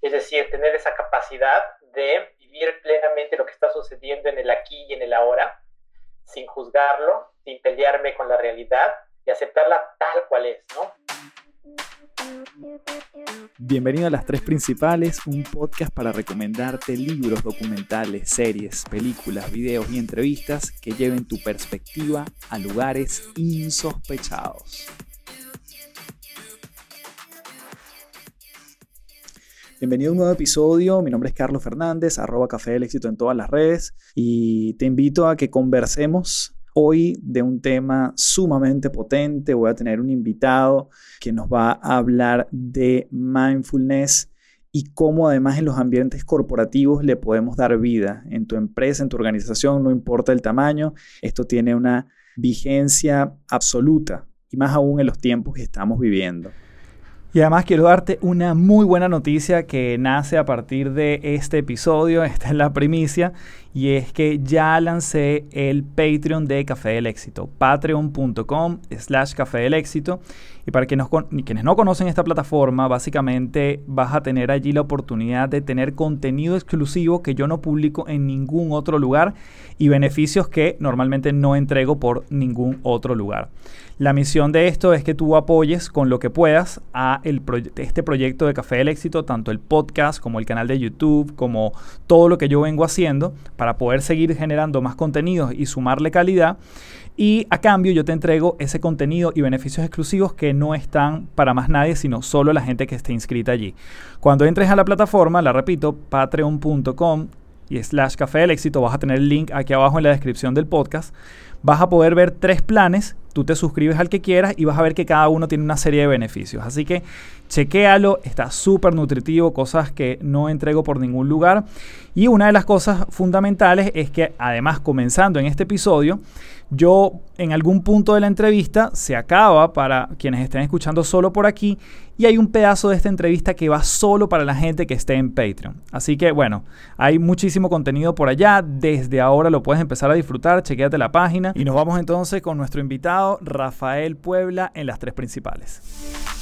es decir, tener esa capacidad de vivir plenamente lo que está sucediendo en el aquí y en el ahora, sin juzgarlo, sin pelearme con la realidad y aceptarla tal cual es, ¿no? Bienvenido a Las Tres Principales, un podcast para recomendarte libros, documentales, series, películas, videos y entrevistas que lleven tu perspectiva a lugares insospechados. Bienvenido a un nuevo episodio. Mi nombre es Carlos Fernández, arroba Café del Éxito en todas las redes. Y te invito a que conversemos hoy de un tema sumamente potente. Voy a tener un invitado que nos va a hablar de mindfulness y cómo además en los ambientes corporativos le podemos dar vida en tu empresa, en tu organización, no importa el tamaño. Esto tiene una vigencia absoluta y más aún en los tiempos que estamos viviendo. Y además quiero darte una muy buena noticia que nace a partir de este episodio, esta es la primicia, y es que ya lancé el Patreon de Café del Éxito, patreon.com slash Café del Éxito. Y para quienes no conocen esta plataforma, básicamente vas a tener allí la oportunidad de tener contenido exclusivo que yo no publico en ningún otro lugar y beneficios que normalmente no entrego por ningún otro lugar. La misión de esto es que tú apoyes con lo que puedas a este proyecto de Café del Éxito, tanto el podcast como el canal de YouTube, como todo lo que yo vengo haciendo, para poder seguir generando más contenidos y sumarle calidad. Y a cambio yo te entrego ese contenido y beneficios exclusivos que no están para más nadie, sino solo la gente que esté inscrita allí. Cuando entres a la plataforma, la repito, patreon.com y slash café del éxito, vas a tener el link aquí abajo en la descripción del podcast vas a poder ver tres planes, tú te suscribes al que quieras y vas a ver que cada uno tiene una serie de beneficios. Así que chequéalo, está súper nutritivo, cosas que no entrego por ningún lugar. Y una de las cosas fundamentales es que además comenzando en este episodio, yo en algún punto de la entrevista se acaba para quienes estén escuchando solo por aquí y hay un pedazo de esta entrevista que va solo para la gente que esté en Patreon. Así que bueno, hay muchísimo contenido por allá, desde ahora lo puedes empezar a disfrutar, chequéate la página y nos vamos entonces con nuestro invitado Rafael Puebla en las tres principales.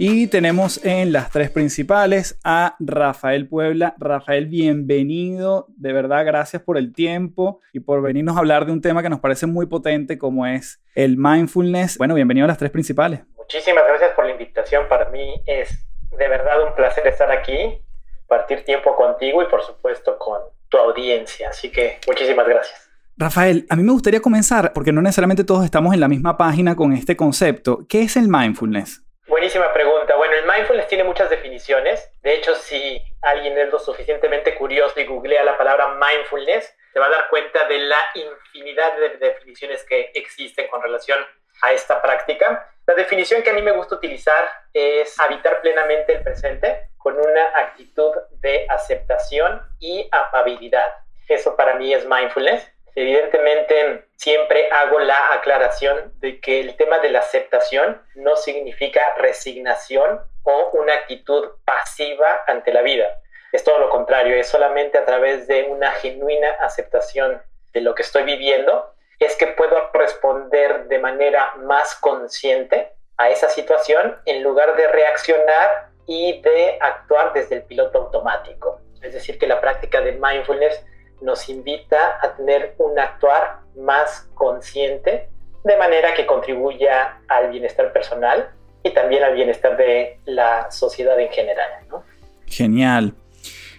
Y tenemos en las tres principales a Rafael Puebla. Rafael, bienvenido. De verdad, gracias por el tiempo y por venirnos a hablar de un tema que nos parece muy potente como es el mindfulness. Bueno, bienvenido a las tres principales. Muchísimas gracias por la invitación. Para mí es de verdad un placer estar aquí, partir tiempo contigo y por supuesto con tu audiencia. Así que muchísimas gracias. Rafael, a mí me gustaría comenzar, porque no necesariamente todos estamos en la misma página con este concepto. ¿Qué es el mindfulness? Buenísima pregunta. Bueno, el mindfulness tiene muchas definiciones. De hecho, si alguien es lo suficientemente curioso y googlea la palabra mindfulness, se va a dar cuenta de la infinidad de definiciones que existen con relación a esta práctica. La definición que a mí me gusta utilizar es habitar plenamente el presente con una actitud de aceptación y amabilidad. Eso para mí es mindfulness. Evidentemente, siempre hago la aclaración de que el tema de la aceptación no significa resignación o una actitud pasiva ante la vida. Es todo lo contrario, es solamente a través de una genuina aceptación de lo que estoy viviendo, es que puedo responder de manera más consciente a esa situación en lugar de reaccionar y de actuar desde el piloto automático. Es decir, que la práctica de mindfulness nos invita a tener un actuar más consciente, de manera que contribuya al bienestar personal y también al bienestar de la sociedad en general. Genial.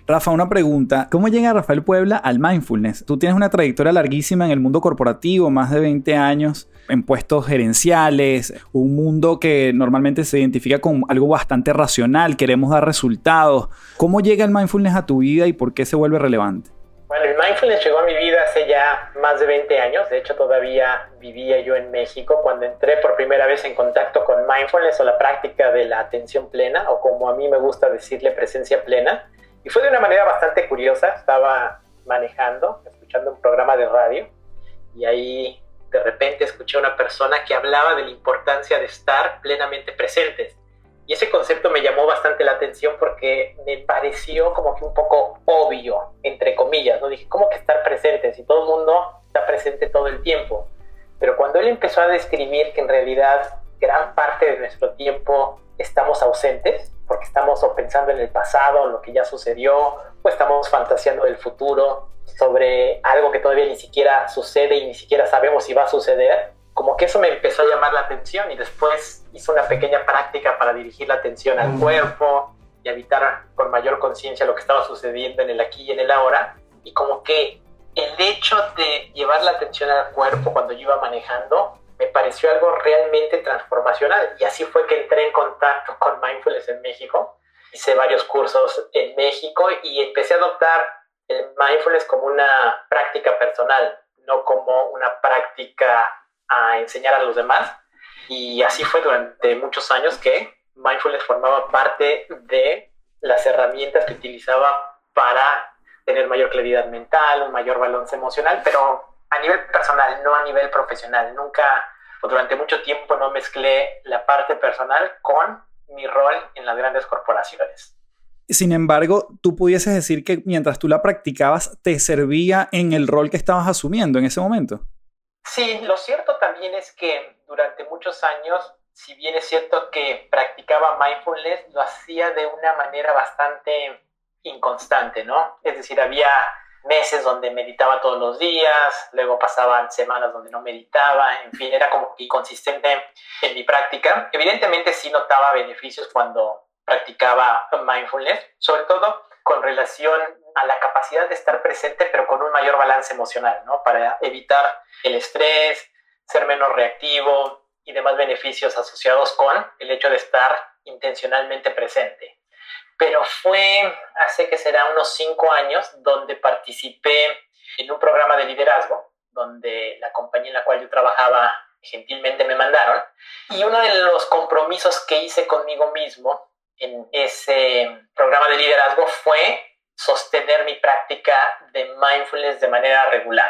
Rafa, una pregunta. ¿Cómo llega Rafael Puebla al mindfulness? Tú tienes una trayectoria larguísima en el mundo corporativo, más de 20 años en puestos gerenciales, un mundo que normalmente se identifica con algo bastante racional, queremos dar resultados. ¿Cómo llega el mindfulness a tu vida y por qué se vuelve relevante? Bueno, el mindfulness llegó a mi vida hace ya más de 20 años. De hecho, todavía vivía yo en México cuando entré por primera vez en contacto con mindfulness o la práctica de la atención plena, o como a mí me gusta decirle, presencia plena. Y fue de una manera bastante curiosa. Estaba manejando, escuchando un programa de radio, y ahí de repente escuché a una persona que hablaba de la importancia de estar plenamente presentes. Y ese concepto me llamó bastante la atención porque me pareció como que un poco obvio, entre comillas, ¿no? Dije, ¿cómo que estar presente? Si todo el mundo está presente todo el tiempo. Pero cuando él empezó a describir que en realidad gran parte de nuestro tiempo estamos ausentes, porque estamos o pensando en el pasado, lo que ya sucedió, o estamos fantaseando del futuro, sobre algo que todavía ni siquiera sucede y ni siquiera sabemos si va a suceder, como que eso me empezó a llamar la atención y después hice una pequeña práctica para dirigir la atención al cuerpo y evitar con mayor conciencia lo que estaba sucediendo en el aquí y en el ahora. Y como que el hecho de llevar la atención al cuerpo cuando yo iba manejando me pareció algo realmente transformacional y así fue que entré en contacto con Mindfulness en México. Hice varios cursos en México y empecé a adoptar el mindfulness como una práctica personal, no como una práctica a enseñar a los demás. Y así fue durante muchos años que mindfulness formaba parte de las herramientas que utilizaba para tener mayor claridad mental, un mayor balance emocional, pero a nivel personal, no a nivel profesional. Nunca, o durante mucho tiempo, no mezclé la parte personal con mi rol en las grandes corporaciones. Sin embargo, tú pudieses decir que mientras tú la practicabas, te servía en el rol que estabas asumiendo en ese momento. Sí, lo cierto también es que durante muchos años, si bien es cierto que practicaba mindfulness, lo hacía de una manera bastante inconstante, ¿no? Es decir, había meses donde meditaba todos los días, luego pasaban semanas donde no meditaba, en fin, era como inconsistente en mi práctica. Evidentemente sí notaba beneficios cuando practicaba mindfulness, sobre todo con relación a la capacidad de estar presente, pero con un mayor balance emocional, ¿no? Para evitar el estrés, ser menos reactivo y demás beneficios asociados con el hecho de estar intencionalmente presente. Pero fue hace que será unos cinco años donde participé en un programa de liderazgo, donde la compañía en la cual yo trabajaba gentilmente me mandaron. Y uno de los compromisos que hice conmigo mismo en ese programa de liderazgo fue sostener mi práctica de mindfulness de manera regular.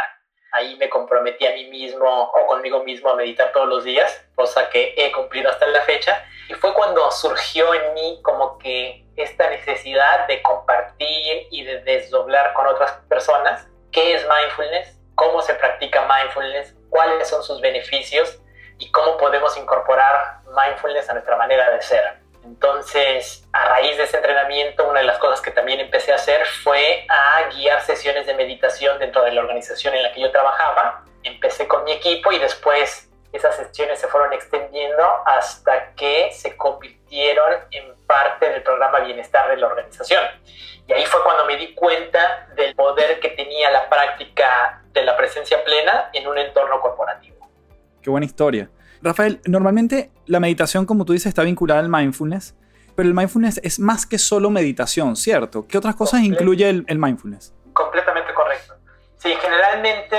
Ahí me comprometí a mí mismo o conmigo mismo a meditar todos los días, cosa que he cumplido hasta la fecha. Y fue cuando surgió en mí como que esta necesidad de compartir y de desdoblar con otras personas qué es mindfulness, cómo se practica mindfulness, cuáles son sus beneficios y cómo podemos incorporar mindfulness a nuestra manera de ser. Entonces, a raíz de ese entrenamiento, una de las cosas que también empecé a hacer fue a guiar sesiones de meditación dentro de la organización en la que yo trabajaba. Empecé con mi equipo y después esas sesiones se fueron extendiendo hasta que se convirtieron en parte del programa bienestar de la organización. Y ahí fue cuando me di cuenta del poder que tenía la práctica de la presencia plena en un entorno corporativo. Qué buena historia. Rafael, normalmente la meditación, como tú dices, está vinculada al mindfulness, pero el mindfulness es más que solo meditación, ¿cierto? ¿Qué otras cosas incluye el, mindfulness? Completamente correcto. Sí, generalmente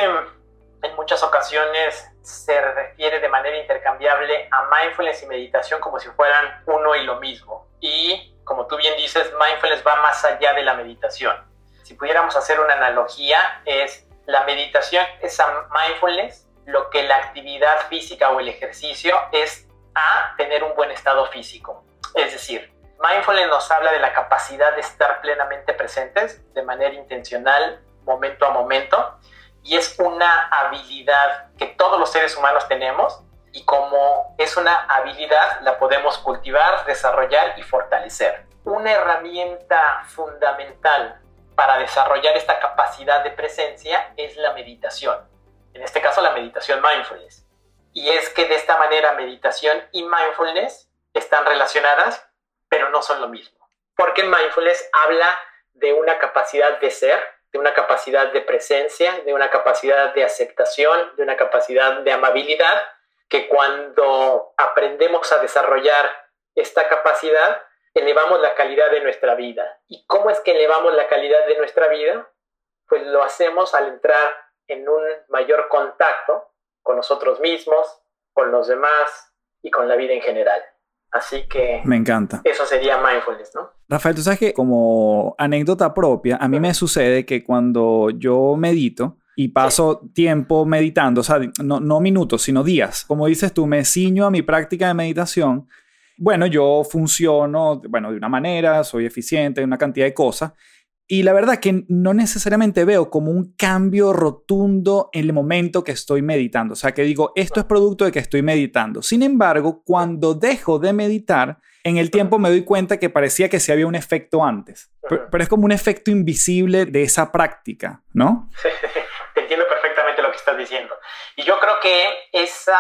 en muchas ocasiones se refiere de manera intercambiable a mindfulness y meditación como si fueran uno y lo mismo. Y como tú bien dices, mindfulness va más allá de la meditación. Si pudiéramos hacer una analogía, es la meditación es a mindfulness lo que la actividad física o el ejercicio es a tener un buen estado físico. Es decir, mindfulness nos habla de la capacidad de estar plenamente presentes de manera intencional, momento a momento, y es una habilidad que todos los seres humanos tenemos y como es una habilidad la podemos cultivar, desarrollar y fortalecer. Una herramienta fundamental para desarrollar esta capacidad de presencia es la meditación en este caso la meditación mindfulness. Y es que de esta manera meditación y mindfulness están relacionadas, pero no son lo mismo. Porque mindfulness habla de una capacidad de ser, de una capacidad de presencia, de una capacidad de aceptación, de una capacidad de amabilidad, que cuando aprendemos a desarrollar esta capacidad, elevamos la calidad de nuestra vida. ¿Y cómo es que elevamos la calidad de nuestra vida? Pues lo hacemos al entrar en un mayor contacto con nosotros mismos, con los demás y con la vida en general. Así que... Me encanta. Eso sería mindfulness, ¿no? Rafael, tú sabes que como anécdota propia, a mí me sucede que cuando yo medito y paso tiempo meditando, o sea, no, no minutos, sino días, como dices tú, me ciño a mi práctica de meditación, bueno, yo funciono, bueno, de una manera, soy eficiente, en una cantidad de cosas, Y la verdad que no necesariamente veo como un cambio rotundo en el momento que estoy meditando. O sea, que digo, esto es producto de que estoy meditando. Sin embargo, cuando dejo de meditar, en el tiempo me doy cuenta que parecía que sí había un efecto antes. Pero, es como un efecto invisible de esa práctica, ¿no? Sí, te entiendo perfectamente lo que estás diciendo. Y yo creo que esa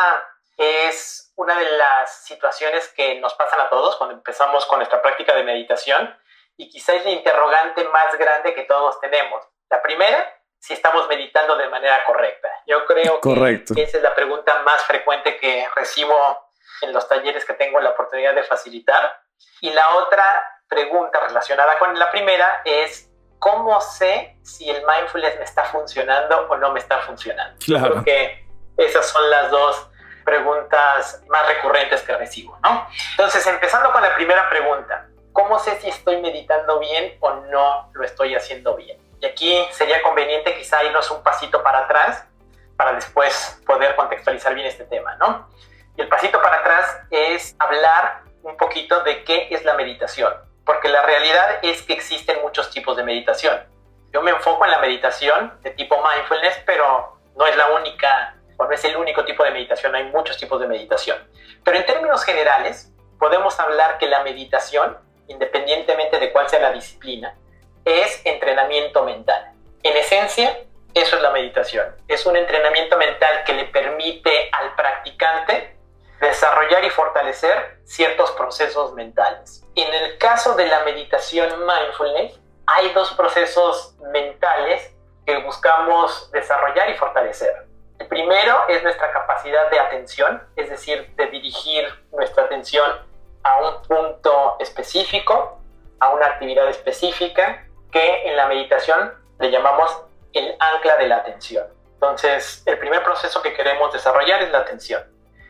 es una de las situaciones que nos pasan a todos cuando empezamos con nuestra práctica de meditación y quizás es la interrogante más grande que todos tenemos. La primera, si estamos meditando de manera correcta. Yo creo que esa es la pregunta más frecuente que recibo en los talleres que tengo la oportunidad de facilitar. Y la otra pregunta relacionada con la primera es, ¿cómo sé si el mindfulness me está funcionando o no me está funcionando? Claro. Creo que esas son las dos preguntas más recurrentes que recibo, ¿no? Entonces, empezando con la primera pregunta, ¿cómo sé si estoy meditando bien o no lo estoy haciendo bien? Y aquí sería conveniente quizá irnos un pasito para atrás para después poder contextualizar bien este tema, ¿no? Y el pasito para atrás es hablar un poquito de qué es la meditación, porque la realidad es que existen muchos tipos de meditación. Yo me enfoco en la meditación de tipo mindfulness, pero no es la única, o no es el único tipo de meditación, hay muchos tipos de meditación. Pero en términos generales, podemos hablar que la meditación independientemente de cuál sea la disciplina, es entrenamiento mental. En esencia, eso es la meditación. Es un entrenamiento mental que le permite al practicante desarrollar y fortalecer ciertos procesos mentales. En el caso de la meditación mindfulness, hay dos procesos mentales que buscamos desarrollar y fortalecer. El primero es nuestra capacidad de atención, es decir, de dirigir nuestra atención a un punto específico, a una actividad específica, que en la meditación le llamamos el ancla de la atención. Entonces, el primer proceso que queremos desarrollar es la atención.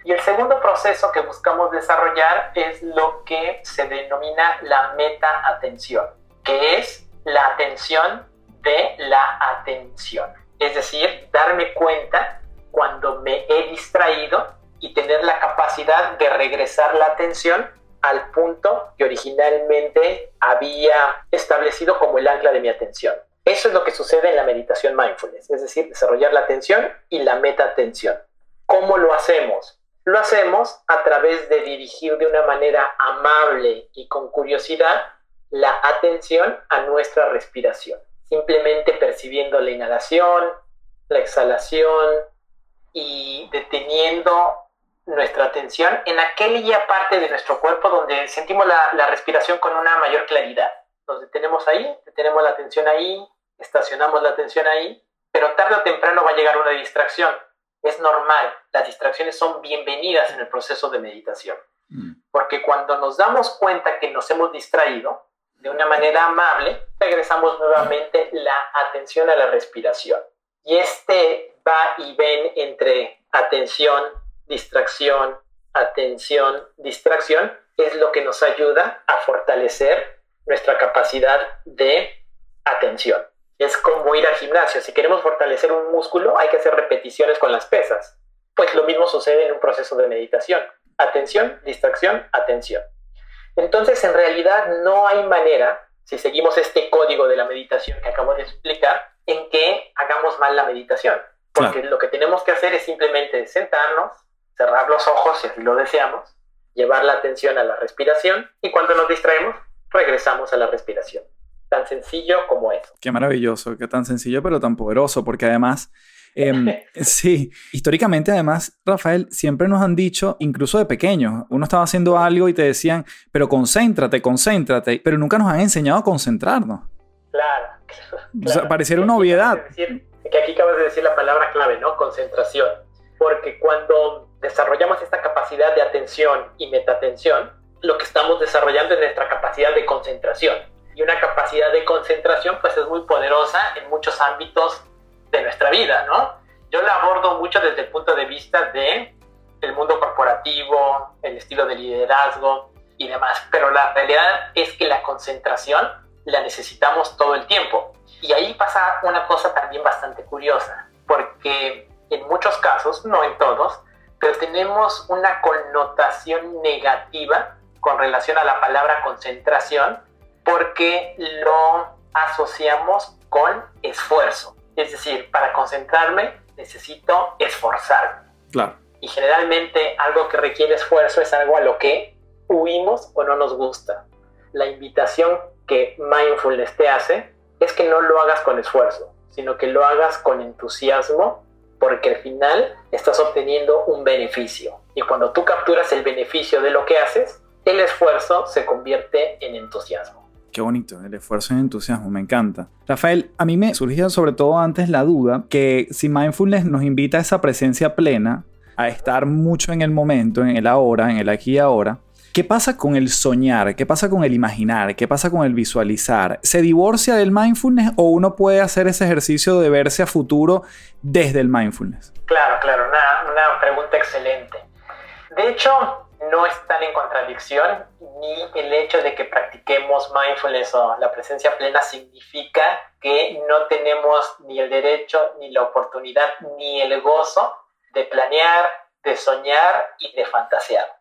Y el segundo proceso que buscamos desarrollar es lo que se denomina la meta-atención, que es la atención de la atención. Es decir, darme cuenta cuando me he distraído y tener la capacidad de regresar la atención al punto que originalmente había establecido como el ancla de mi atención. Eso es lo que sucede en la meditación mindfulness, es decir, desarrollar la atención y la meta-atención. ¿Cómo lo hacemos? Lo hacemos a través de dirigir de una manera amable y con curiosidad la atención a nuestra respiración, simplemente percibiendo la inhalación, la exhalación y deteniendo nuestra atención en aquella parte de nuestro cuerpo donde sentimos la, respiración con una mayor claridad. Nos detenemos ahí, detenemos la atención ahí, estacionamos la atención ahí, pero tarde o temprano va a llegar una distracción. Es normal, las distracciones son bienvenidas en el proceso de meditación, mm. porque cuando nos damos cuenta que nos hemos distraído, de una manera amable, regresamos nuevamente la atención a la respiración. Y este va y ven entre atención, distracción, atención, distracción, es lo que nos ayuda a fortalecer nuestra capacidad de atención. Es como ir al gimnasio. Si queremos fortalecer un músculo, hay que hacer repeticiones con las pesas. Pues lo mismo sucede en un proceso de meditación. Atención, distracción, atención. Entonces, en realidad no hay manera, si seguimos este código de la meditación que acabo de explicar, en que hagamos mal la meditación. Porque lo que tenemos que hacer es simplemente sentarnos, cerrar los ojos si así lo deseamos, llevar la atención a la respiración y cuando nos distraemos, regresamos a la respiración. Tan sencillo como eso. Qué maravilloso, qué tan sencillo pero tan poderoso, porque además, em, sí, históricamente además, Rafael, siempre nos han dicho, incluso de pequeños, uno estaba haciendo algo y te decían, pero concéntrate, concéntrate, pero nunca nos han enseñado a concentrarnos. Claro. O sea, pareciera una obviedad. que aquí acabas de decir la palabra clave, ¿no? Concentración. Porque cuando desarrollamos esta capacidad de atención y metatención, lo que estamos desarrollando es nuestra capacidad de concentración. Y una capacidad de concentración pues es muy poderosa en muchos ámbitos de nuestra vida, ¿no? Yo la abordo mucho desde el punto de vista de el mundo corporativo, el estilo de liderazgo y demás, pero la realidad es que la concentración la necesitamos todo el tiempo. Y ahí pasa una cosa también bastante curiosa, porque en muchos casos, no en todos, pero tenemos una connotación negativa con relación a la palabra concentración porque lo asociamos con esfuerzo. Es decir, para concentrarme necesito esforzarme. Claro. Y generalmente algo que requiere esfuerzo es algo a lo que huimos o no nos gusta. La invitación que mindfulness te hace es que no lo hagas con esfuerzo, sino que lo hagas con entusiasmo, porque al final estás obteniendo un beneficio. Y cuando tú capturas el beneficio de lo que haces, el esfuerzo se convierte en entusiasmo. Qué bonito, el esfuerzo y el entusiasmo, me encanta. Rafael, a mí me surgía sobre todo antes la duda que si mindfulness nos invita a esa presencia plena, a estar mucho en el momento, en el ahora, en el aquí y ahora, ¿Qué pasa con el soñar? ¿Qué pasa con el imaginar? ¿Qué pasa con el visualizar? ¿Se divorcia del mindfulness o uno puede hacer ese ejercicio de verse a futuro desde el mindfulness? Claro, claro, una, una pregunta excelente. De hecho, no están en contradicción ni el hecho de que practiquemos mindfulness o la presencia plena significa que no tenemos ni el derecho, ni la oportunidad, ni el gozo de planear, de soñar y de fantasear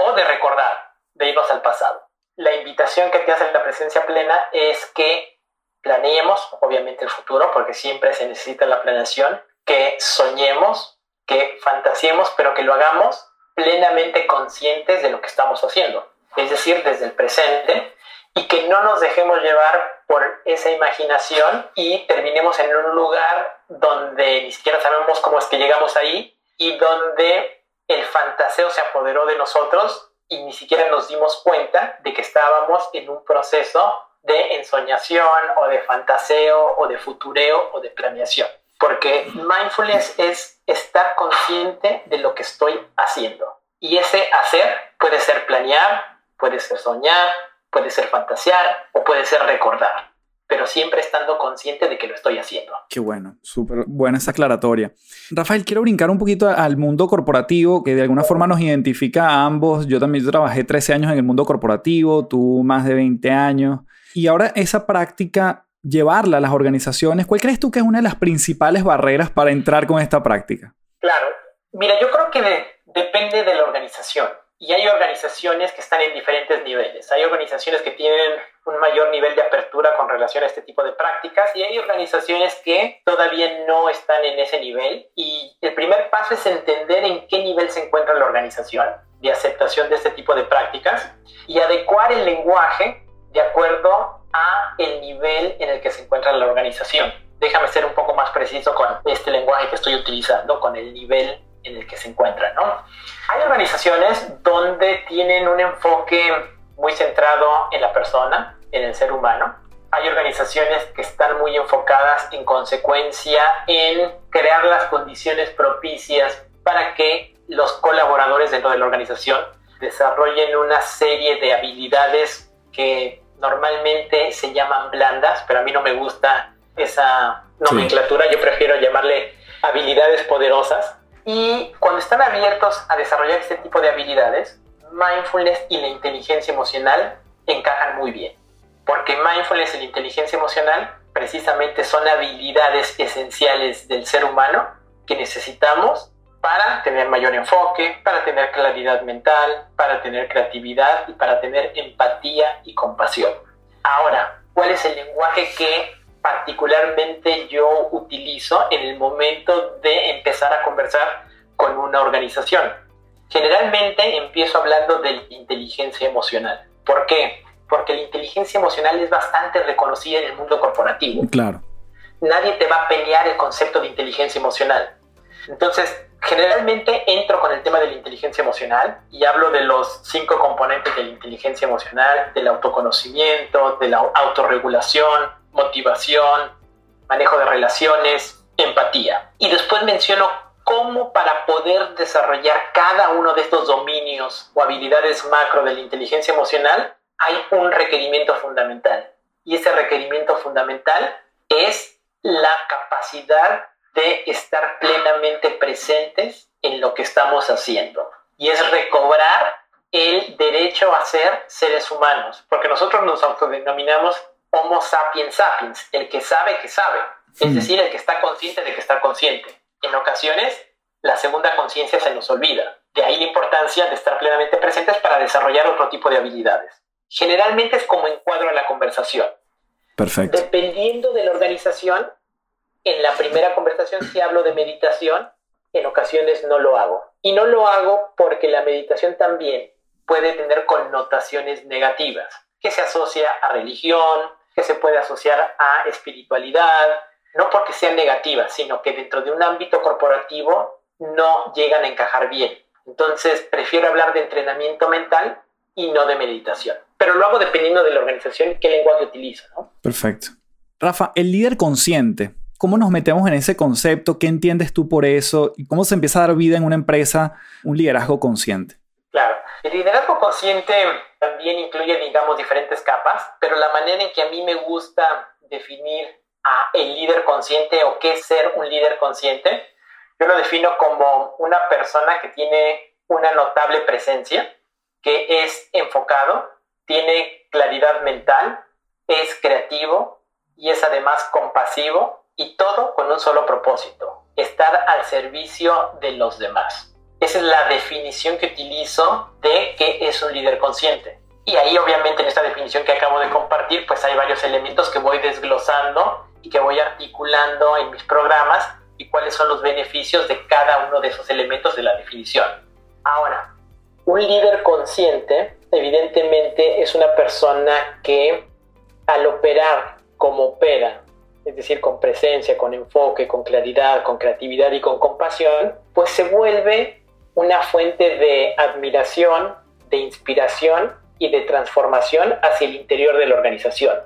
o de recordar, de irnos al pasado. La invitación que te hace la presencia plena es que planeemos, obviamente, el futuro, porque siempre se necesita la planeación, que soñemos, que fantasiemos, pero que lo hagamos plenamente conscientes de lo que estamos haciendo, es decir, desde el presente, y que no nos dejemos llevar por esa imaginación y terminemos en un lugar donde ni siquiera sabemos cómo es que llegamos ahí y donde el fantaseo se apoderó de nosotros y ni siquiera nos dimos cuenta de que estábamos en un proceso de ensoñación o de fantaseo o de futureo o de planeación. Porque mindfulness es estar consciente de lo que estoy haciendo. Y ese hacer puede ser planear, puede ser soñar, puede ser fantasear o puede ser recordar pero siempre estando consciente de que lo estoy haciendo. Qué bueno, súper buena esa aclaratoria. Rafael, quiero brincar un poquito al mundo corporativo, que de alguna forma nos identifica a ambos. Yo también trabajé 13 años en el mundo corporativo, tú más de 20 años. Y ahora esa práctica, llevarla a las organizaciones, ¿cuál crees tú que es una de las principales barreras para entrar con esta práctica? Claro, mira, yo creo que depende de la organización. Y hay organizaciones que están en diferentes niveles. Hay organizaciones que tienen un mayor nivel de apertura con relación a este tipo de prácticas y hay organizaciones que todavía no están en ese nivel. Y el primer paso es entender en qué nivel se encuentra la organización de aceptación de este tipo de prácticas y adecuar el lenguaje de acuerdo a el nivel en el que se encuentra la organización. Déjame ser un poco más preciso con este lenguaje que estoy utilizando, con el nivel en el que se encuentran, ¿no? Hay organizaciones donde tienen un enfoque muy centrado en la persona, en el ser humano. Hay organizaciones que están muy enfocadas en consecuencia en crear las condiciones propicias para que los colaboradores dentro de la organización desarrollen una serie de habilidades que normalmente se llaman blandas, pero a mí no me gusta esa nomenclatura, yo prefiero llamarle habilidades poderosas, y cuando están abiertos a desarrollar este tipo de habilidades, mindfulness y la inteligencia emocional encajan muy bien. Porque mindfulness y la inteligencia emocional precisamente son habilidades esenciales del ser humano que necesitamos para tener mayor enfoque, para tener claridad mental, para tener creatividad y para tener empatía y compasión. Ahora, ¿cuál es el lenguaje que particularmente yo utilizo en el momento de empezar a conversar con una organización. Generalmente empiezo hablando de inteligencia emocional. ¿Por qué? Porque la inteligencia emocional es bastante reconocida en el mundo corporativo. Claro. Nadie te va a pelear el concepto de inteligencia emocional. Entonces, generalmente entro con el tema de la inteligencia emocional y hablo de los cinco componentes de la inteligencia emocional, del autoconocimiento, de la autorregulación, motivación, manejo de relaciones, empatía. Y después menciono cómo para poder desarrollar cada uno de estos dominios o habilidades macro de la inteligencia emocional hay un requerimiento fundamental. Y ese requerimiento fundamental es la capacidad de estar plenamente presentes en lo que estamos haciendo. Y es recobrar el derecho a ser seres humanos, porque nosotros nos autodenominamos Homo sapiens sapiens, el que sabe que sabe, es decir, el que está consciente de que está consciente. En ocasiones, la segunda conciencia se nos olvida. De ahí la importancia de estar plenamente presentes para desarrollar otro tipo de habilidades. Generalmente es como encuadro a la conversación. Perfecto. Dependiendo de la organización, en la primera conversación si hablo de meditación, en ocasiones no lo hago. Y no lo hago porque la meditación también puede tener connotaciones negativas, que se asocia a religión, que se puede asociar a espiritualidad, no porque sean negativas, sino que dentro de un ámbito corporativo no llegan a encajar bien. Entonces, prefiero hablar de entrenamiento mental y no de meditación. Pero lo hago dependiendo de la organización y qué lenguaje utilizo. ¿no? Perfecto. Rafa, el líder consciente, ¿cómo nos metemos en ese concepto? ¿Qué entiendes tú por eso? ¿Y cómo se empieza a dar vida en una empresa un liderazgo consciente? Claro, el liderazgo consciente también incluye, digamos, diferentes capas, pero la manera en que a mí me gusta definir a el líder consciente o qué es ser un líder consciente, yo lo defino como una persona que tiene una notable presencia, que es enfocado, tiene claridad mental, es creativo y es además compasivo y todo con un solo propósito, estar al servicio de los demás. Esa es la definición que utilizo de qué es un líder consciente. Y ahí obviamente en esta definición que acabo de compartir, pues hay varios elementos que voy desglosando y que voy articulando en mis programas y cuáles son los beneficios de cada uno de esos elementos de la definición. Ahora, un líder consciente evidentemente es una persona que al operar como opera, es decir, con presencia, con enfoque, con claridad, con creatividad y con compasión, pues se vuelve una fuente de admiración, de inspiración y de transformación hacia el interior de la organización.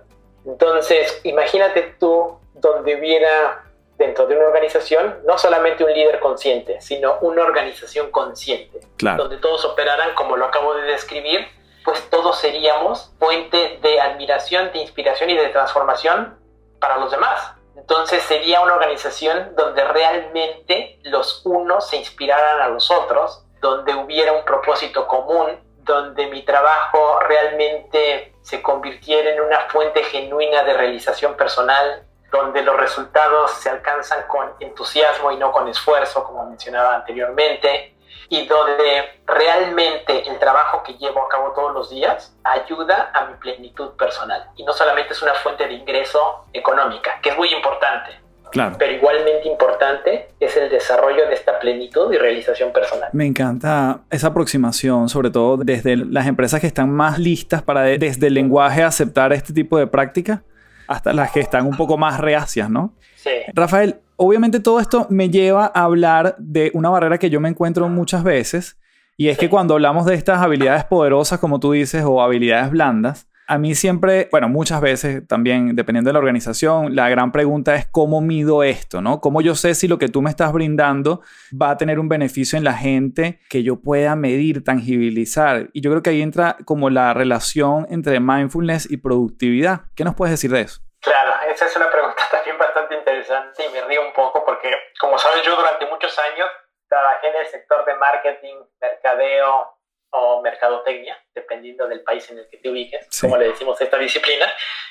Entonces, imagínate tú donde hubiera dentro de una organización no solamente un líder consciente, sino una organización consciente, donde todos operaran como lo acabo de describir, pues todos seríamos fuente de admiración, de inspiración y de transformación para los demás. Entonces sería una organización donde realmente los unos se inspiraran a los otros, donde hubiera un propósito común, donde mi trabajo realmente se convirtiera en una fuente genuina de realización personal, donde los resultados se alcanzan con entusiasmo y no con esfuerzo, como mencionaba anteriormente, y donde realmente el trabajo que llevo a cabo todos los días ayuda a mi plenitud personal. Y no solamente es una fuente de ingreso económica, que es muy importante, Claro. pero igualmente importante es el desarrollo de esta plenitud y realización personal. Me encanta esa aproximación, sobre todo desde las empresas que están más listas para desde el lenguaje aceptar este tipo de práctica hasta las que están un poco más reacias, ¿no? Sí. Rafael, obviamente todo esto me lleva a hablar de una barrera que yo me encuentro muchas veces y es que cuando hablamos de estas habilidades poderosas, como tú dices, o habilidades blandas, a mí siempre, bueno, muchas veces también, dependiendo de la organización, la gran pregunta es cómo mido esto, ¿no? ¿Cómo yo sé si lo que tú me estás brindando va a tener un beneficio en la gente que yo pueda medir, tangibilizar? Y yo creo que ahí entra como la relación entre mindfulness y productividad. ¿Qué nos puedes decir de eso? Claro, esa es una pregunta también bastante interesante y me río un poco porque, como sabes, yo durante muchos años trabajé en el sector de marketing, mercadeo, o mercadotecnia, dependiendo del país en el que te ubiques, Sí. como le decimos a esta disciplina.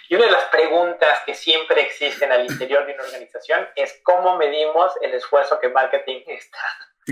Y una de las preguntas que siempre existen al interior de una organización es cómo medimos el esfuerzo que marketing está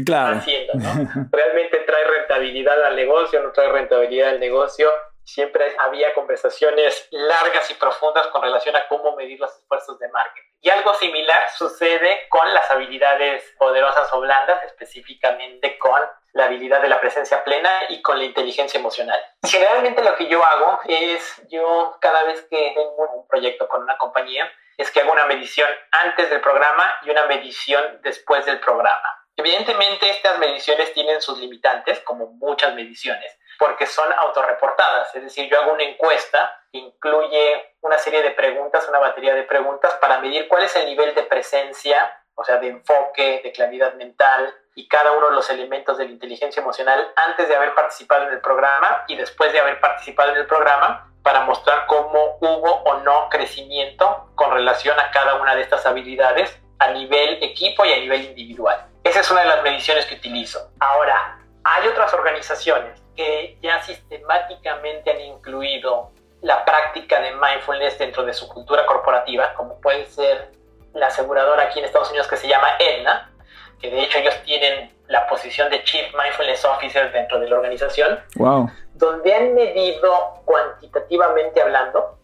Claro. haciendo, ¿no? ¿Realmente trae rentabilidad al negocio? ¿No trae rentabilidad al negocio? Siempre había conversaciones largas y profundas con relación a cómo medir los esfuerzos de marketing. Y algo similar sucede con las habilidades poderosas o blandas, específicamente con la habilidad de la presencia plena y con la inteligencia emocional. Generalmente lo que yo hago es, yo cada vez que tengo un proyecto con una compañía, es que hago una medición antes del programa y una medición después del programa. Evidentemente estas mediciones tienen sus limitantes, como muchas mediciones, porque son autorreportadas, es decir, yo hago una encuesta que incluye una serie de preguntas, una batería de preguntas para medir cuál es el nivel de presencia, o sea, de enfoque, de claridad mental y cada uno de los elementos de la inteligencia emocional antes de haber participado en el programa y después de haber participado en el programa para mostrar cómo hubo o no crecimiento con relación a cada una de estas habilidades a nivel equipo y a nivel individual. Esa es una de las mediciones que utilizo. Ahora, hay otras organizaciones que ya sistemáticamente han incluido la práctica de mindfulness dentro de su cultura corporativa, como puede ser la aseguradora aquí en Estados Unidos que se llama Aetna, que de hecho ellos tienen la posición de Chief Mindfulness Officer dentro de la organización, Wow. donde han medido cuantitativamente hablando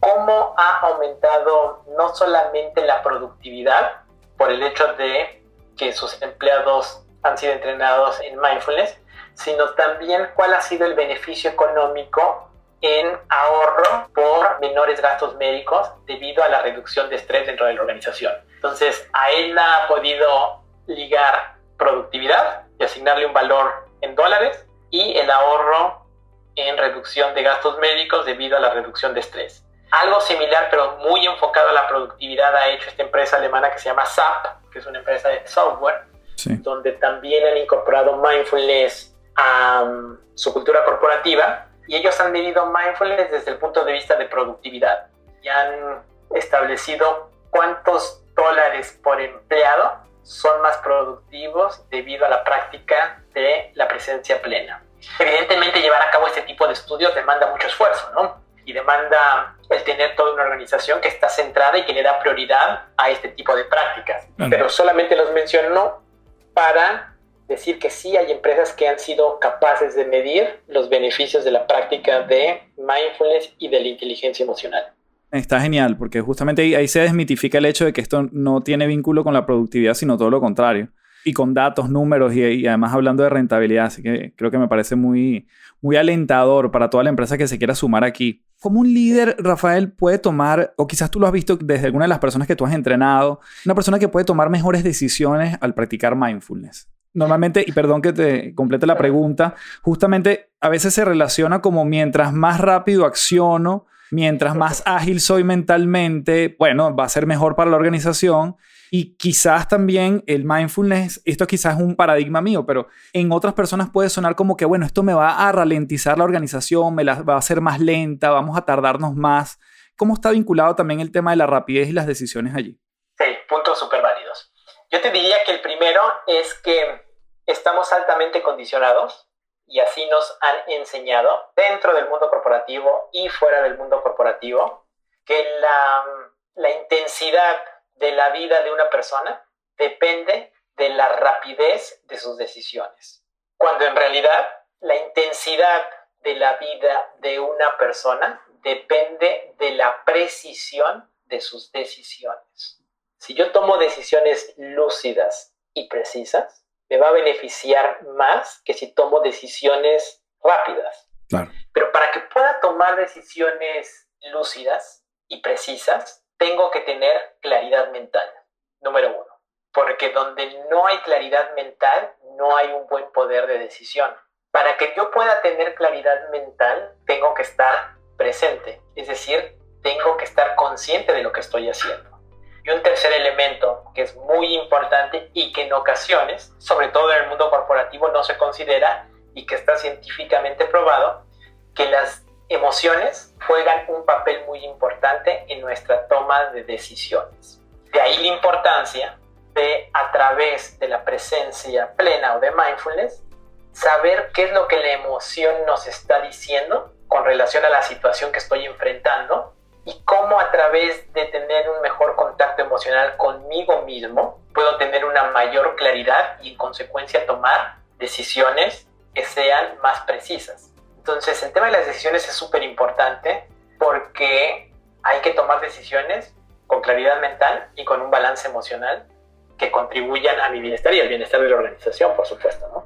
cómo ha aumentado no solamente la productividad por el hecho de que sus empleados han sido entrenados en mindfulness, sino también cuál ha sido el beneficio económico en ahorro por menores gastos médicos debido a la reducción de estrés dentro de la organización. Entonces, a él ha podido ligar productividad y asignarle un valor en dólares y el ahorro en reducción de gastos médicos debido a la reducción de estrés. Algo similar, pero muy enfocado a la productividad, ha hecho esta empresa alemana que se llama SAP, que es una empresa de software, donde también han incorporado mindfulness um, su cultura corporativa y ellos han medido mindfulness desde el punto de vista de productividad y han establecido cuántos dólares por empleado son más productivos debido a la práctica de la presencia plena. Evidentemente llevar a cabo este tipo de estudios demanda mucho esfuerzo, ¿no? Y demanda el tener toda una organización que está centrada y que le da prioridad a este tipo de prácticas. Pero solamente los menciono para decir que sí hay empresas que han sido capaces de medir los beneficios de la práctica de mindfulness y de la inteligencia emocional. Está genial, porque justamente ahí, se desmitifica el hecho de que esto no tiene vínculo con la productividad, sino todo lo contrario. Y con datos, números y, además hablando de rentabilidad. Así que creo que me parece muy, muy alentador para toda la empresa que se quiera sumar aquí. ¿Cómo un líder, Rafael, puede tomar, o quizás tú lo has visto desde alguna de las personas que tú has entrenado, una persona que puede tomar mejores decisiones al practicar mindfulness? Normalmente, y perdón que te complete la pregunta, justamente a veces se relaciona como mientras más rápido acciono, mientras más ágil soy mentalmente, bueno, va a ser mejor para la organización. Y quizás también el mindfulness, esto quizás es un paradigma mío, pero en otras personas puede sonar como que, bueno, esto me va a ralentizar la organización, me la va a hacer más lenta, vamos a tardarnos más. ¿Cómo está vinculado también el tema de la rapidez y las decisiones allí? Sí, puntos súper válidos. Yo te diría que el primero es que estamos altamente condicionados y así nos han enseñado dentro del mundo corporativo y fuera del mundo corporativo que la, intensidad de la vida de una persona depende de la rapidez de sus decisiones, cuando en realidad la intensidad de la vida de una persona depende de la precisión de sus decisiones. Si yo tomo decisiones lúcidas y precisas, me va a beneficiar más que si tomo decisiones rápidas. Pero para que pueda tomar decisiones lúcidas y precisas, tengo que tener claridad mental, número uno. Porque donde no hay claridad mental, no hay un buen poder de decisión. Para que yo pueda tener claridad mental, tengo que estar presente, es decir, tengo que estar consciente de lo que estoy haciendo. Y un tercer elemento que es muy importante y que en ocasiones, sobre todo en el mundo corporativo, no se considera y que está científicamente probado, que las emociones juegan un papel muy importante en nuestra toma de decisiones. De ahí la importancia de, a través de la presencia plena o de mindfulness, saber qué es lo que la emoción nos está diciendo con relación a la situación que estoy enfrentando y cómo a través de tener un mejor contacto emocional conmigo mismo puedo tener una mayor claridad y en consecuencia tomar decisiones que sean más precisas. Entonces el tema de las decisiones es súper importante porque hay que tomar decisiones con claridad mental y con un balance emocional que contribuyan a mi bienestar y al bienestar de la organización, por supuesto, ¿no?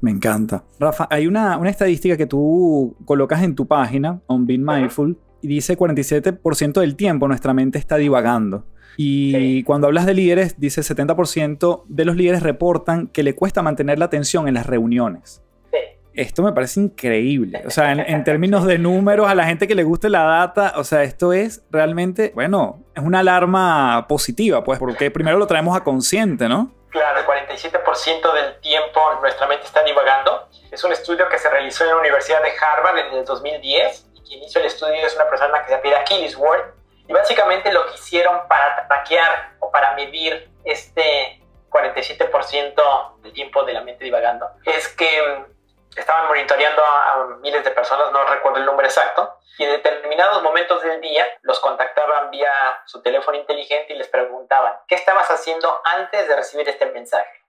Me encanta. Rafa, hay una, una estadística que tú colocas en tu página, On Being Mindful, y dice 47% del tiempo nuestra mente está divagando. Y cuando hablas de líderes, dice 70% de los líderes reportan que le cuesta mantener la atención en las reuniones. Esto me parece increíble. O sea, en, términos de números, a la gente que le guste la data, o sea, esto es realmente, bueno, es una alarma positiva, pues, porque primero lo traemos a consciente, ¿no? Claro, el 47% del tiempo nuestra mente está divagando. Es un estudio que se realizó en la Universidad de Harvard en el 2010 quien hizo el estudio es una persona que se apellida Killisworth, y básicamente lo que hicieron para traquear o para medir este 47% del tiempo de la mente divagando es que mm, estaban monitoreando a, miles de personas, no recuerdo el número exacto, y en determinados momentos del día los contactaban vía su teléfono inteligente y les preguntaban, ¿qué estabas haciendo antes de recibir este mensaje?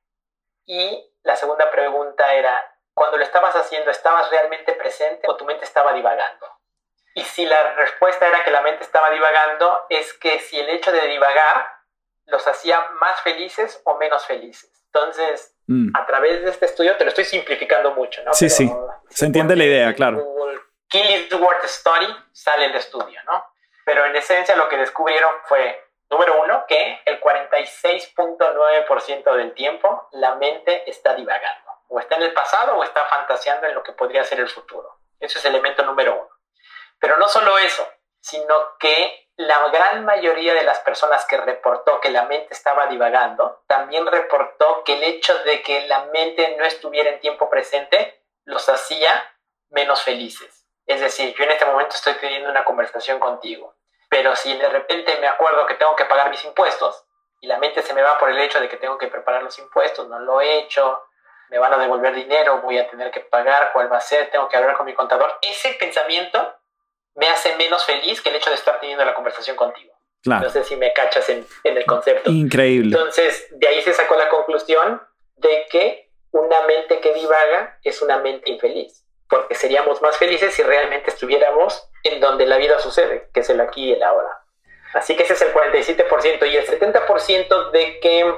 Y la segunda pregunta era, cuando lo estabas haciendo, ¿estabas realmente presente o tu mente estaba divagando? Y si la respuesta era que la mente estaba divagando, es que si el hecho de divagar los hacía más felices o menos felices. Entonces, mm. a través de este estudio, te lo estoy simplificando mucho, ¿no? Sí, sí. Se entiende la idea, claro. Killingsworth Study sale el estudio, ¿no? Pero en esencia lo que descubrieron fue, número uno, que el 46.9% del tiempo la mente está divagando. O está en el pasado o está fantaseando en lo que podría ser el futuro. Eso es elemento número uno. Pero no solo eso, sino que la gran mayoría de las personas que reportó que la mente estaba divagando, también reportó que el hecho de que la mente no estuviera en tiempo presente los hacía menos felices. Es decir, yo en este momento estoy teniendo una conversación contigo, pero si de repente me acuerdo que tengo que pagar mis impuestos y la mente se me va por el hecho de que tengo que preparar los impuestos, no lo he hecho, me van a devolver dinero, voy a tener que pagar, cuál va a ser, tengo que hablar con mi contador, ese pensamiento me hace menos feliz que el hecho de estar teniendo la conversación contigo. Claro. No sé si me cachas en, en el concepto. Increíble. Entonces, de ahí se sacó la conclusión de que una mente que divaga es una mente infeliz, porque seríamos más felices si realmente estuviéramos en donde la vida sucede, que es el aquí y el ahora. Así que ese es el 47% y el 70% de que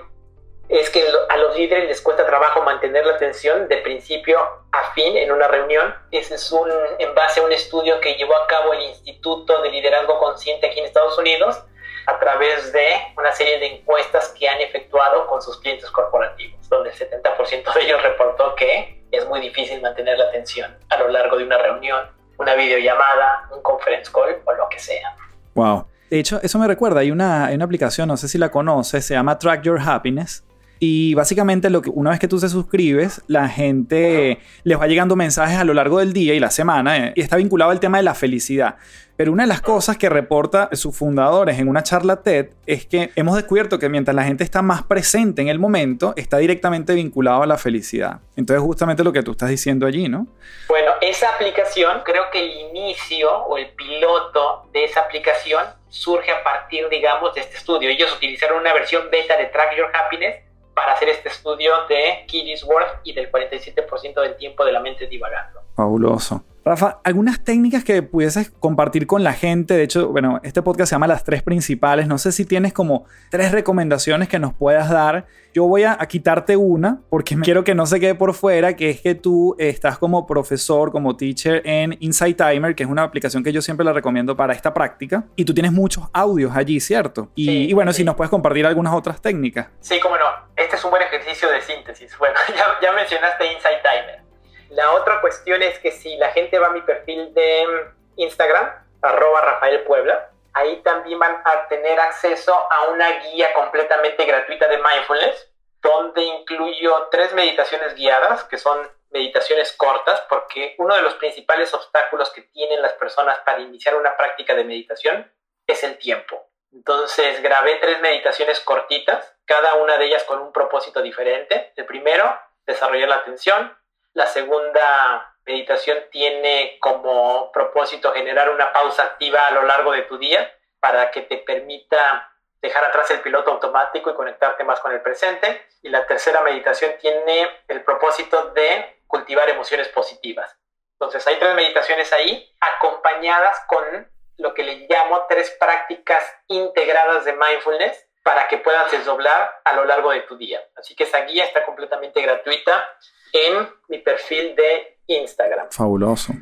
es que a los líderes les cuesta trabajo mantener la atención de principio a fin en una reunión. Ese es un, en base a un estudio que llevó a cabo el Instituto de Liderazgo Consciente aquí en Estados Unidos a través de una serie de encuestas que han efectuado con sus clientes corporativos, donde el 70% de ellos reportó que es muy difícil mantener la atención a lo largo de una reunión, una videollamada, un conference call o lo que sea. Wow. De hecho, eso me recuerda, hay una, hay una aplicación, no sé si la conoces, se llama Track Your Happiness y básicamente lo que, una vez que tú te suscribes, la gente les va llegando mensajes a lo largo del día y la semana eh, y está vinculado al tema de la felicidad. Pero una de las cosas que reporta sus fundadores en una charla TED es que hemos descubierto que mientras la gente está más presente en el momento, está directamente vinculado a la felicidad. Entonces justamente lo que tú estás diciendo allí, ¿no? Bueno, esa aplicación, creo que el inicio o el piloto de esa aplicación surge a partir, digamos, de este estudio. Ellos utilizaron una versión beta de Track Your Happiness para hacer este estudio de Killingsworth y del 47% del tiempo de la mente divagando. Fabuloso. Rafa, algunas técnicas que pudieses compartir con la gente. De hecho, bueno, este podcast se llama Las Tres Principales. No sé si tienes como tres recomendaciones que nos puedas dar. Yo voy a, quitarte una porque quiero que no se quede por fuera, que es que tú estás como profesor, como teacher en Insight Timer, que es una aplicación que yo siempre la recomiendo para esta práctica. Y tú tienes muchos audios allí, ¿cierto? Y, bueno, si nos puedes compartir algunas otras técnicas. Sí, cómo no. Este es un buen ejercicio de síntesis. Bueno, ya, ya mencionaste Insight Timer. La otra cuestión es que si la gente va a mi perfil de Instagram, arroba Rafael Puebla, ahí también van a tener acceso a una guía completamente gratuita de mindfulness, donde incluyo tres meditaciones guiadas, que son meditaciones cortas, porque uno de los principales obstáculos que tienen las personas para iniciar una práctica de meditación es el tiempo. Entonces grabé tres meditaciones cortitas, cada una de ellas con un propósito diferente. El primero, desarrollar la atención. La segunda meditación tiene como propósito generar una pausa activa a lo largo de tu día para que te permita dejar atrás el piloto automático y conectarte más con el presente. Y la tercera meditación tiene el propósito de cultivar emociones positivas. Entonces hay tres meditaciones ahí acompañadas con lo que le llamo tres prácticas integradas de mindfulness para que puedas desdoblar a lo largo de tu día. Así que esa guía está completamente gratuita en mi perfil de Instagram. Fabuloso.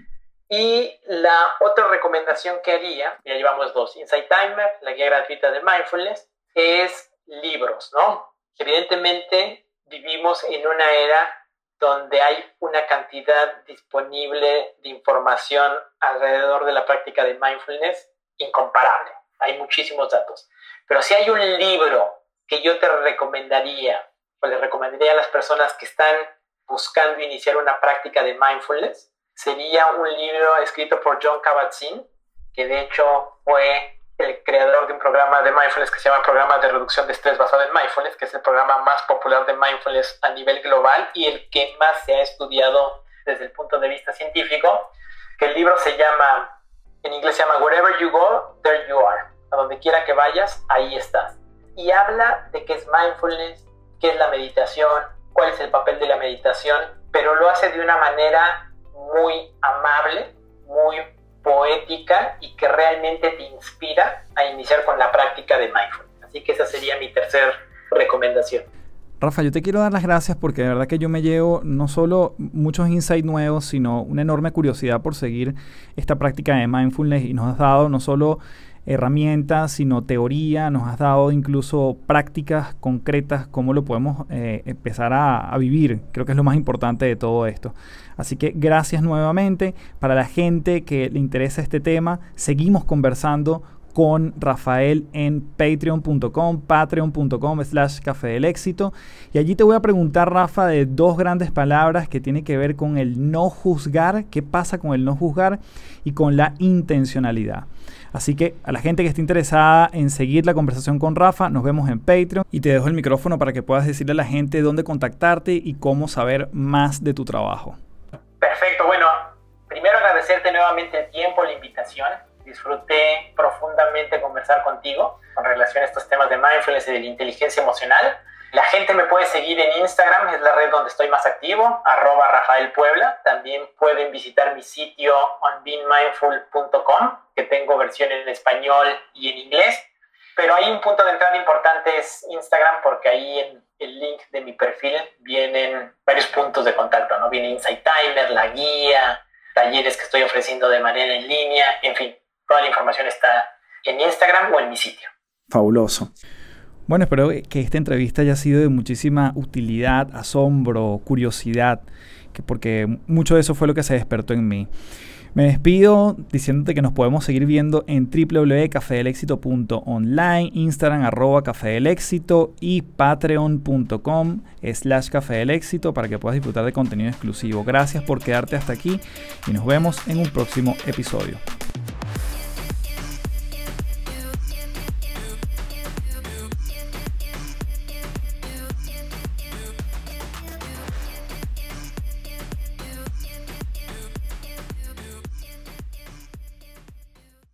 Y la otra recomendación que haría, ya llevamos dos, Insight Timer, la guía gratuita de mindfulness, es libros, ¿no? Evidentemente vivimos en una era donde hay una cantidad disponible de información alrededor de la práctica de mindfulness incomparable. Hay muchísimos datos. Pero si hay un libro que yo te recomendaría, o le recomendaría a las personas que están buscando iniciar una práctica de mindfulness, sería un libro escrito por John Kabat-Zinn, que de hecho fue el creador de un programa de mindfulness que se llama Programa de Reducción de Estrés basado en Mindfulness, que es el programa más popular de mindfulness a nivel global y el que más se ha estudiado desde el punto de vista científico, el libro se llama, en inglés se llama Wherever You Go, There You Are. A donde quiera que vayas, ahí estás. Y habla de qué es mindfulness, qué es la meditación, cuál es el papel de la meditación, pero lo hace de una manera muy amable, muy poética y que realmente te inspira a iniciar con la práctica de mindfulness. Así que esa sería mi tercera recomendación. Rafa, yo te quiero dar las gracias porque de verdad que yo me llevo no solo muchos insights nuevos, sino una enorme curiosidad por seguir esta práctica de mindfulness y nos has dado no solo herramientas, sino teoría, nos has dado incluso prácticas concretas, cómo lo podemos eh, empezar a, a, vivir. Creo que es lo más importante de todo esto. Así que gracias nuevamente. Para la gente que le interesa este tema, seguimos conversando con Rafael en patreon.com, patreon.com slash café del éxito. Y allí te voy a preguntar, Rafa, de dos grandes palabras que tienen que ver con el no juzgar, qué pasa con el no juzgar y con la intencionalidad. Así que a la gente que esté interesada en seguir la conversación con Rafa, nos vemos en Patreon y te dejo el micrófono para que puedas decirle a la gente dónde contactarte y cómo saber más de tu trabajo. Perfecto, bueno, primero agradecerte nuevamente el tiempo, la invitación disfruté profundamente conversar contigo con relación a estos temas de mindfulness y de la inteligencia emocional. La gente me puede seguir en Instagram, es la red donde estoy más activo, arroba Rafael Puebla. También pueden visitar mi sitio onbeinmindful.com, que tengo versión en español y en inglés. Pero hay un punto de entrada importante es Instagram, porque ahí en el link de mi perfil vienen varios puntos de contacto, ¿no? Viene Insight Timer, la guía, talleres que estoy ofreciendo de manera en línea, en fin, Toda la información está en Instagram o en mi sitio. Fabuloso. Bueno, espero que esta entrevista haya sido de muchísima utilidad, asombro, curiosidad, que porque mucho de eso fue lo que se despertó en mí. Me despido diciéndote que nos podemos seguir viendo en www.cafedelexito.online, Instagram arroba Café y patreon.com slash Café para que puedas disfrutar de contenido exclusivo. Gracias por quedarte hasta aquí y nos vemos en un próximo episodio.